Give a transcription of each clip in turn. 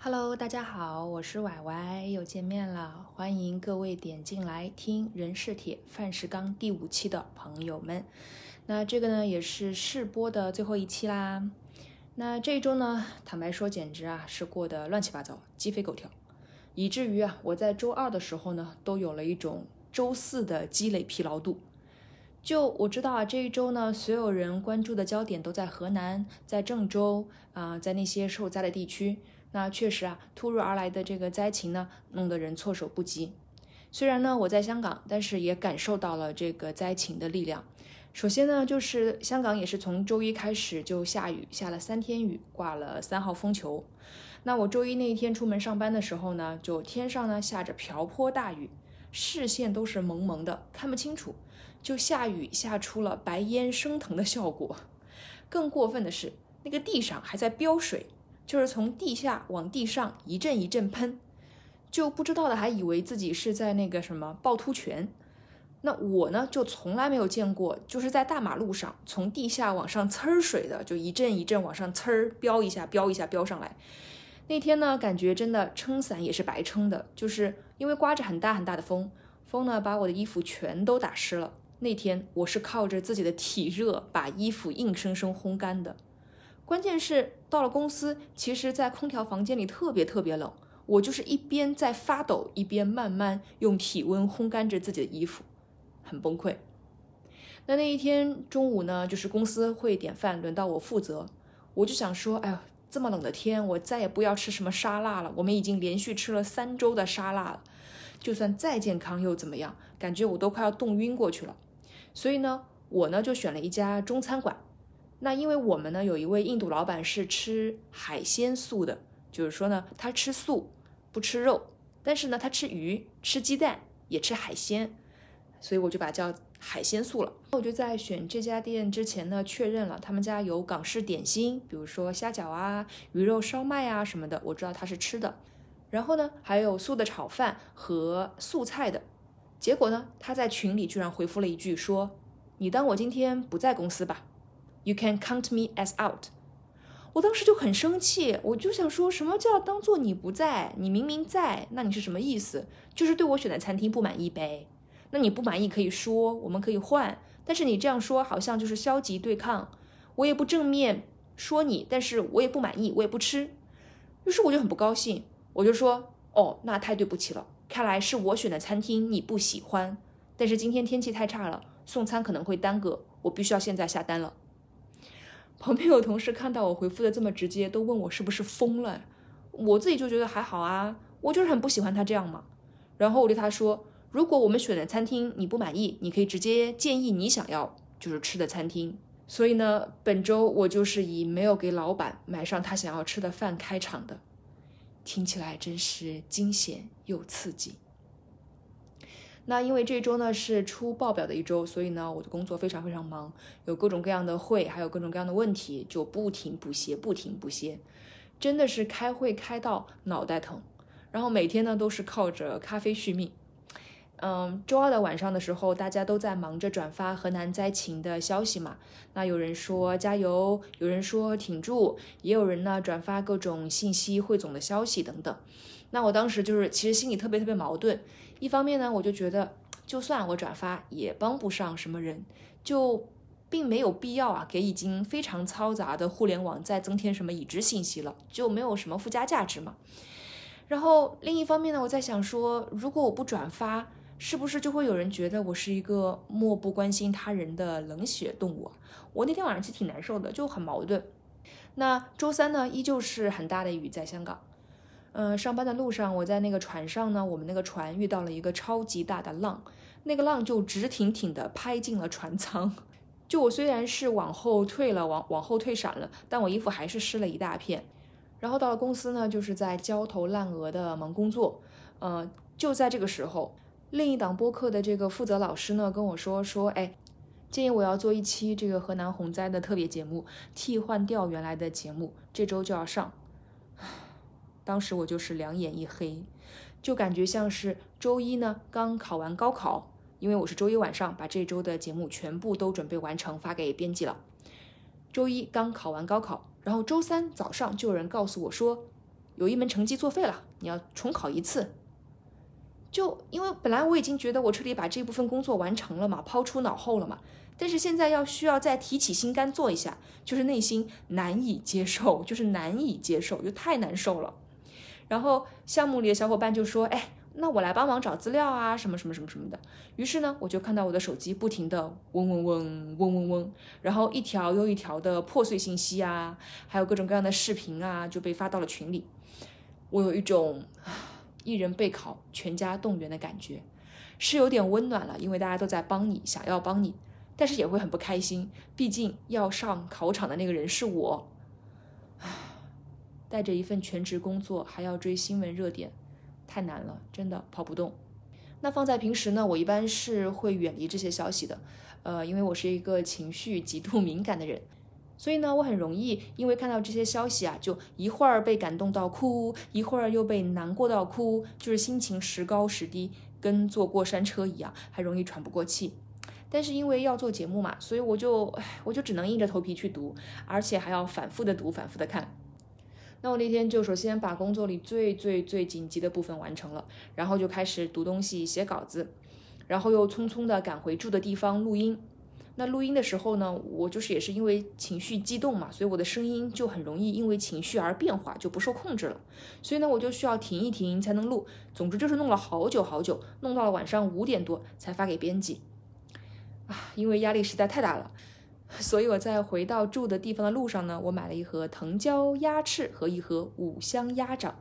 Hello，大家好，我是歪歪，又见面了，欢迎各位点进来听《人是铁，饭是钢》第五期的朋友们。那这个呢，也是试播的最后一期啦。那这一周呢，坦白说，简直啊是过得乱七八糟，鸡飞狗跳，以至于啊，我在周二的时候呢，都有了一种周四的积累疲劳度。就我知道啊，这一周呢，所有人关注的焦点都在河南，在郑州啊，在那些受灾的地区。那确实啊，突如而来的这个灾情呢，弄得人措手不及。虽然呢我在香港，但是也感受到了这个灾情的力量。首先呢，就是香港也是从周一开始就下雨，下了三天雨，挂了三号风球。那我周一那一天出门上班的时候呢，就天上呢下着瓢泼大雨，视线都是蒙蒙的，看不清楚，就下雨下出了白烟升腾的效果。更过分的是，那个地上还在飙水。就是从地下往地上一阵一阵喷，就不知道的还以为自己是在那个什么趵突泉。那我呢，就从来没有见过，就是在大马路上从地下往上呲儿水的，就一阵一阵往上呲儿飙一下，飙一下飙上来。那天呢，感觉真的撑伞也是白撑的，就是因为刮着很大很大的风，风呢把我的衣服全都打湿了。那天我是靠着自己的体热把衣服硬生生烘干的。关键是到了公司，其实，在空调房间里特别特别冷，我就是一边在发抖，一边慢慢用体温烘干着自己的衣服，很崩溃。那那一天中午呢，就是公司会点饭，轮到我负责，我就想说，哎呦，这么冷的天，我再也不要吃什么沙拉了。我们已经连续吃了三周的沙拉了，就算再健康又怎么样？感觉我都快要冻晕过去了。所以呢，我呢就选了一家中餐馆。那因为我们呢有一位印度老板是吃海鲜素的，就是说呢他吃素不吃肉，但是呢他吃鱼吃鸡蛋也吃海鲜，所以我就把它叫海鲜素了。我就在选这家店之前呢确认了他们家有港式点心，比如说虾饺啊、鱼肉烧麦啊什么的，我知道他是吃的。然后呢还有素的炒饭和素菜的。结果呢他在群里居然回复了一句说：“你当我今天不在公司吧。” You can count me as out。我当时就很生气，我就想说什么叫当做你不在？你明明在，那你是什么意思？就是对我选的餐厅不满意呗？那你不满意可以说，我们可以换。但是你这样说好像就是消极对抗，我也不正面说你，但是我也不满意，我也不吃。于是我就很不高兴，我就说哦，那太对不起了，看来是我选的餐厅你不喜欢。但是今天天气太差了，送餐可能会耽搁，我必须要现在下单了。旁边有同事看到我回复的这么直接，都问我是不是疯了。我自己就觉得还好啊，我就是很不喜欢他这样嘛。然后我对他说，如果我们选的餐厅你不满意，你可以直接建议你想要就是吃的餐厅。所以呢，本周我就是以没有给老板买上他想要吃的饭开场的，听起来真是惊险又刺激。那因为这周呢是出报表的一周，所以呢我的工作非常非常忙，有各种各样的会，还有各种各样的问题，就不停不歇，不停不歇，真的是开会开到脑袋疼，然后每天呢都是靠着咖啡续命。嗯，周二的晚上的时候，大家都在忙着转发河南灾情的消息嘛，那有人说加油，有人说挺住，也有人呢转发各种信息汇总的消息等等。那我当时就是其实心里特别特别矛盾。一方面呢，我就觉得，就算我转发也帮不上什么人，就并没有必要啊，给已经非常嘈杂的互联网再增添什么已知信息了，就没有什么附加价值嘛。然后另一方面呢，我在想说，如果我不转发，是不是就会有人觉得我是一个漠不关心他人的冷血动物？我那天晚上其实挺难受的，就很矛盾。那周三呢，依旧是很大的雨，在香港。嗯，上班的路上，我在那个船上呢。我们那个船遇到了一个超级大的浪，那个浪就直挺挺的拍进了船舱。就我虽然是往后退了，往往后退闪了，但我衣服还是湿了一大片。然后到了公司呢，就是在焦头烂额的忙工作。呃，就在这个时候，另一档播客的这个负责老师呢跟我说说，哎，建议我要做一期这个河南洪灾的特别节目，替换掉原来的节目，这周就要上。当时我就是两眼一黑，就感觉像是周一呢刚考完高考，因为我是周一晚上把这周的节目全部都准备完成发给编辑了。周一刚考完高考，然后周三早上就有人告诉我说，有一门成绩作废了，你要重考一次。就因为本来我已经觉得我彻底把这部分工作完成了嘛，抛出脑后了嘛，但是现在要需要再提起心肝做一下，就是内心难以接受，就是难以接受，就太难受了。然后项目里的小伙伴就说：“哎，那我来帮忙找资料啊，什么什么什么什么的。”于是呢，我就看到我的手机不停的嗡嗡嗡嗡嗡嗡，然后一条又一条的破碎信息啊，还有各种各样的视频啊，就被发到了群里。我有一种一人备考，全家动员的感觉，是有点温暖了，因为大家都在帮你，想要帮你，但是也会很不开心，毕竟要上考场的那个人是我。带着一份全职工作，还要追新闻热点，太难了，真的跑不动。那放在平时呢，我一般是会远离这些消息的，呃，因为我是一个情绪极度敏感的人，所以呢，我很容易因为看到这些消息啊，就一会儿被感动到哭，一会儿又被难过到哭，就是心情时高时低，跟坐过山车一样，还容易喘不过气。但是因为要做节目嘛，所以我就，我就只能硬着头皮去读，而且还要反复的读，反复的看。那我那天就首先把工作里最最最紧急的部分完成了，然后就开始读东西、写稿子，然后又匆匆的赶回住的地方录音。那录音的时候呢，我就是也是因为情绪激动嘛，所以我的声音就很容易因为情绪而变化，就不受控制了。所以呢，我就需要停一停才能录。总之就是弄了好久好久，弄到了晚上五点多才发给编辑。啊，因为压力实在太大了。所以我在回到住的地方的路上呢，我买了一盒藤椒鸭翅和一盒五香鸭掌。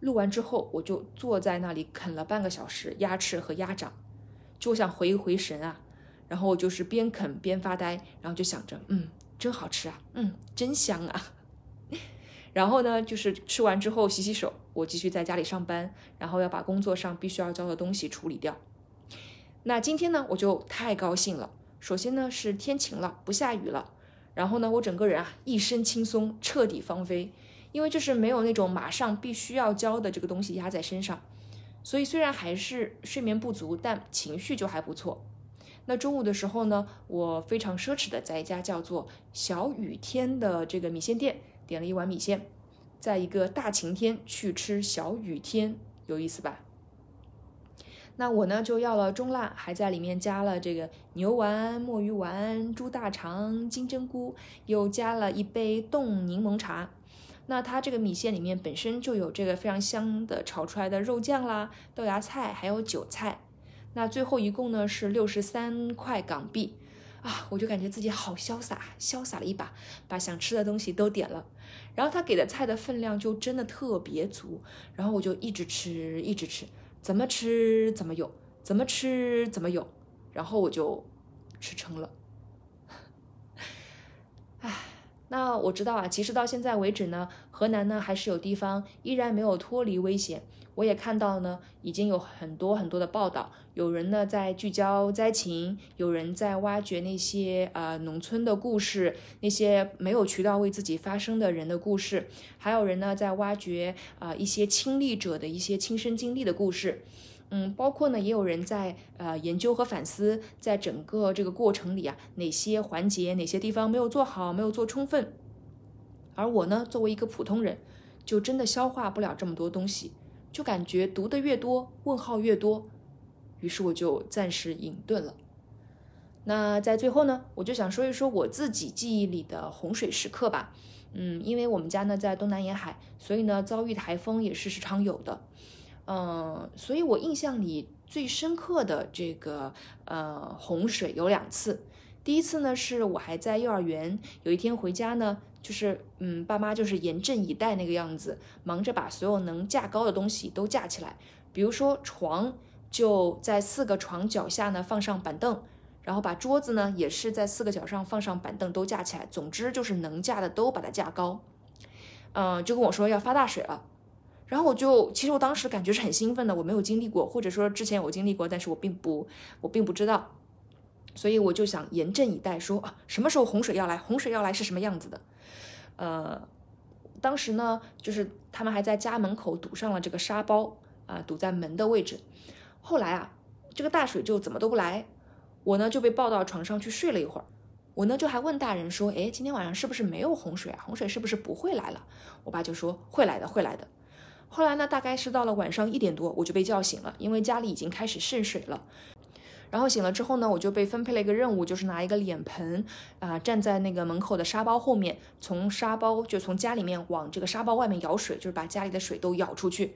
录完之后，我就坐在那里啃了半个小时鸭翅和鸭掌，就想回一回神啊。然后我就是边啃边发呆，然后就想着，嗯，真好吃啊，嗯，真香啊。然后呢，就是吃完之后洗洗手，我继续在家里上班，然后要把工作上必须要交的东西处理掉。那今天呢，我就太高兴了。首先呢是天晴了，不下雨了，然后呢我整个人啊一身轻松，彻底放飞，因为就是没有那种马上必须要交的这个东西压在身上，所以虽然还是睡眠不足，但情绪就还不错。那中午的时候呢，我非常奢侈的在一家叫做小雨天的这个米线店点了一碗米线，在一个大晴天去吃小雨天，有意思吧？那我呢就要了中辣，还在里面加了这个牛丸、墨鱼丸、猪大肠、金针菇，又加了一杯冻柠檬茶。那它这个米线里面本身就有这个非常香的炒出来的肉酱啦、豆芽菜，还有韭菜。那最后一共呢是六十三块港币啊，我就感觉自己好潇洒，潇洒了一把，把想吃的东西都点了。然后他给的菜的分量就真的特别足，然后我就一直吃，一直吃。怎么吃怎么有，怎么吃怎么有，然后我就吃撑了。唉，那我知道啊，其实到现在为止呢，河南呢还是有地方依然没有脱离危险。我也看到呢，已经有很多很多的报道，有人呢在聚焦灾情，有人在挖掘那些呃农村的故事，那些没有渠道为自己发声的人的故事，还有人呢在挖掘啊一些亲历者的一些亲身经历的故事，嗯，包括呢也有人在呃研究和反思，在整个这个过程里啊，哪些环节哪些地方没有做好，没有做充分，而我呢作为一个普通人，就真的消化不了这么多东西。就感觉读的越多，问号越多，于是我就暂时隐遁了。那在最后呢，我就想说一说我自己记忆里的洪水时刻吧。嗯，因为我们家呢在东南沿海，所以呢遭遇台风也是时常有的。嗯，所以我印象里最深刻的这个呃洪水有两次。第一次呢是我还在幼儿园，有一天回家呢。就是，嗯，爸妈就是严阵以待那个样子，忙着把所有能架高的东西都架起来。比如说床，就在四个床脚下呢放上板凳，然后把桌子呢也是在四个角上放上板凳都架起来。总之就是能架的都把它架高。嗯，就跟我说要发大水了，然后我就其实我当时感觉是很兴奋的，我没有经历过，或者说之前有经历过，但是我并不我并不知道，所以我就想严阵以待，说啊什么时候洪水要来？洪水要来是什么样子的？呃，当时呢，就是他们还在家门口堵上了这个沙包啊，堵在门的位置。后来啊，这个大水就怎么都不来，我呢就被抱到床上去睡了一会儿。我呢就还问大人说，哎，今天晚上是不是没有洪水啊？洪水是不是不会来了？我爸就说会来的，会来的。后来呢，大概是到了晚上一点多，我就被叫醒了，因为家里已经开始渗水了。然后醒了之后呢，我就被分配了一个任务，就是拿一个脸盆啊，站在那个门口的沙包后面，从沙包就从家里面往这个沙包外面舀水，就是把家里的水都舀出去。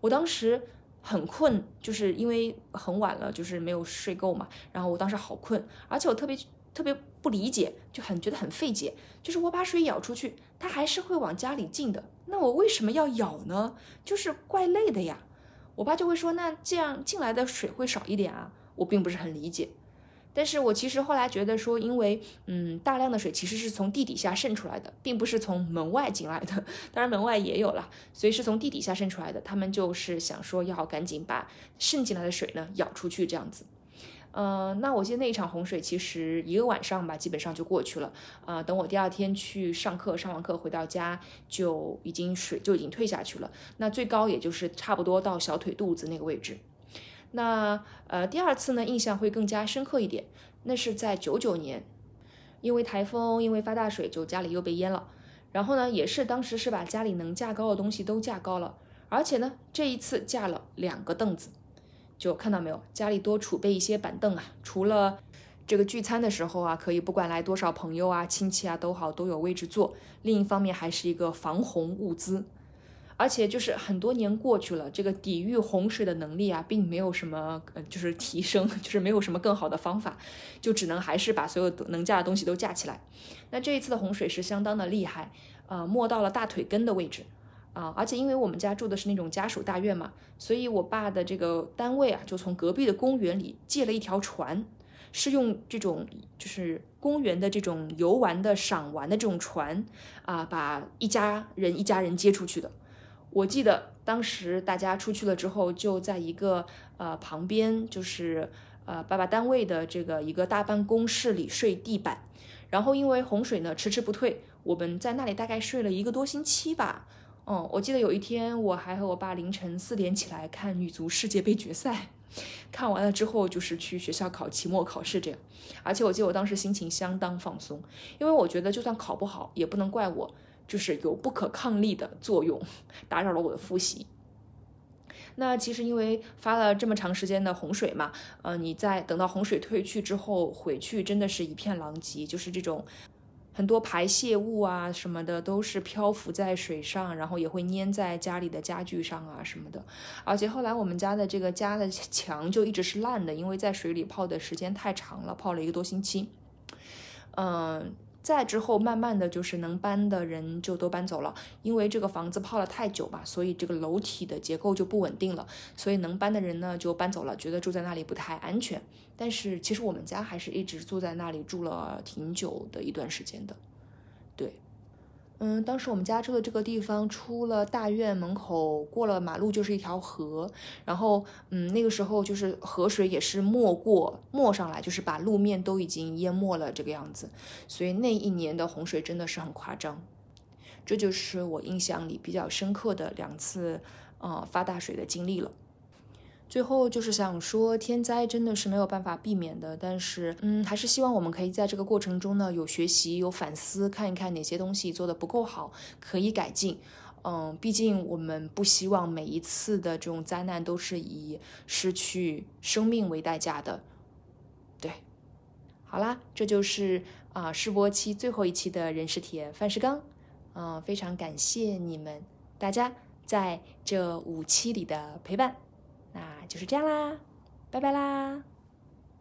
我当时很困，就是因为很晚了，就是没有睡够嘛。然后我当时好困，而且我特别特别不理解，就很觉得很费解，就是我把水舀出去，它还是会往家里进的，那我为什么要舀呢？就是怪累的呀。我爸就会说，那这样进来的水会少一点啊。我并不是很理解，但是我其实后来觉得说，因为嗯，大量的水其实是从地底下渗出来的，并不是从门外进来的，当然门外也有了，所以是从地底下渗出来的。他们就是想说要赶紧把渗进来的水呢舀出去，这样子。呃，那我记得那一场洪水其实一个晚上吧，基本上就过去了。啊，等我第二天去上课，上完课回到家就已经水就已经退下去了，那最高也就是差不多到小腿肚子那个位置。那呃，第二次呢，印象会更加深刻一点。那是在九九年，因为台风，因为发大水，就家里又被淹了。然后呢，也是当时是把家里能架高的东西都架高了，而且呢，这一次架了两个凳子。就看到没有，家里多储备一些板凳啊，除了这个聚餐的时候啊，可以不管来多少朋友啊、亲戚啊都好，都有位置坐。另一方面，还是一个防洪物资。而且就是很多年过去了，这个抵御洪水的能力啊，并没有什么呃，就是提升，就是没有什么更好的方法，就只能还是把所有能架的东西都架起来。那这一次的洪水是相当的厉害，呃，没到了大腿根的位置啊。而且因为我们家住的是那种家属大院嘛，所以我爸的这个单位啊，就从隔壁的公园里借了一条船，是用这种就是公园的这种游玩的赏玩的这种船啊，把一家人一家人接出去的。我记得当时大家出去了之后，就在一个呃旁边，就是呃爸爸单位的这个一个大办公室里睡地板，然后因为洪水呢迟迟不退，我们在那里大概睡了一个多星期吧。嗯，我记得有一天我还和我爸凌晨四点起来看女足世界杯决赛，看完了之后就是去学校考期末考试这样，而且我记得我当时心情相当放松，因为我觉得就算考不好也不能怪我。就是有不可抗力的作用，打扰了我的复习。那其实因为发了这么长时间的洪水嘛，呃，你在等到洪水退去之后回去，真的是一片狼藉，就是这种很多排泄物啊什么的都是漂浮在水上，然后也会粘在家里的家具上啊什么的。而且后来我们家的这个家的墙就一直是烂的，因为在水里泡的时间太长了，泡了一个多星期。嗯。再之后，慢慢的就是能搬的人就都搬走了，因为这个房子泡了太久吧，所以这个楼体的结构就不稳定了，所以能搬的人呢就搬走了，觉得住在那里不太安全。但是其实我们家还是一直住在那里，住了挺久的一段时间的，对。嗯，当时我们家住的这个地方，出了大院门口，过了马路就是一条河。然后，嗯，那个时候就是河水也是没过，没上来，就是把路面都已经淹没了这个样子。所以那一年的洪水真的是很夸张。这就是我印象里比较深刻的两次，呃，发大水的经历了。最后就是想说，天灾真的是没有办法避免的，但是，嗯，还是希望我们可以在这个过程中呢，有学习，有反思，看一看哪些东西做的不够好，可以改进。嗯，毕竟我们不希望每一次的这种灾难都是以失去生命为代价的。对，好啦，这就是啊试播期最后一期的人事体验范世刚。嗯，非常感谢你们大家在这五期里的陪伴。那就是这样啦，拜拜啦。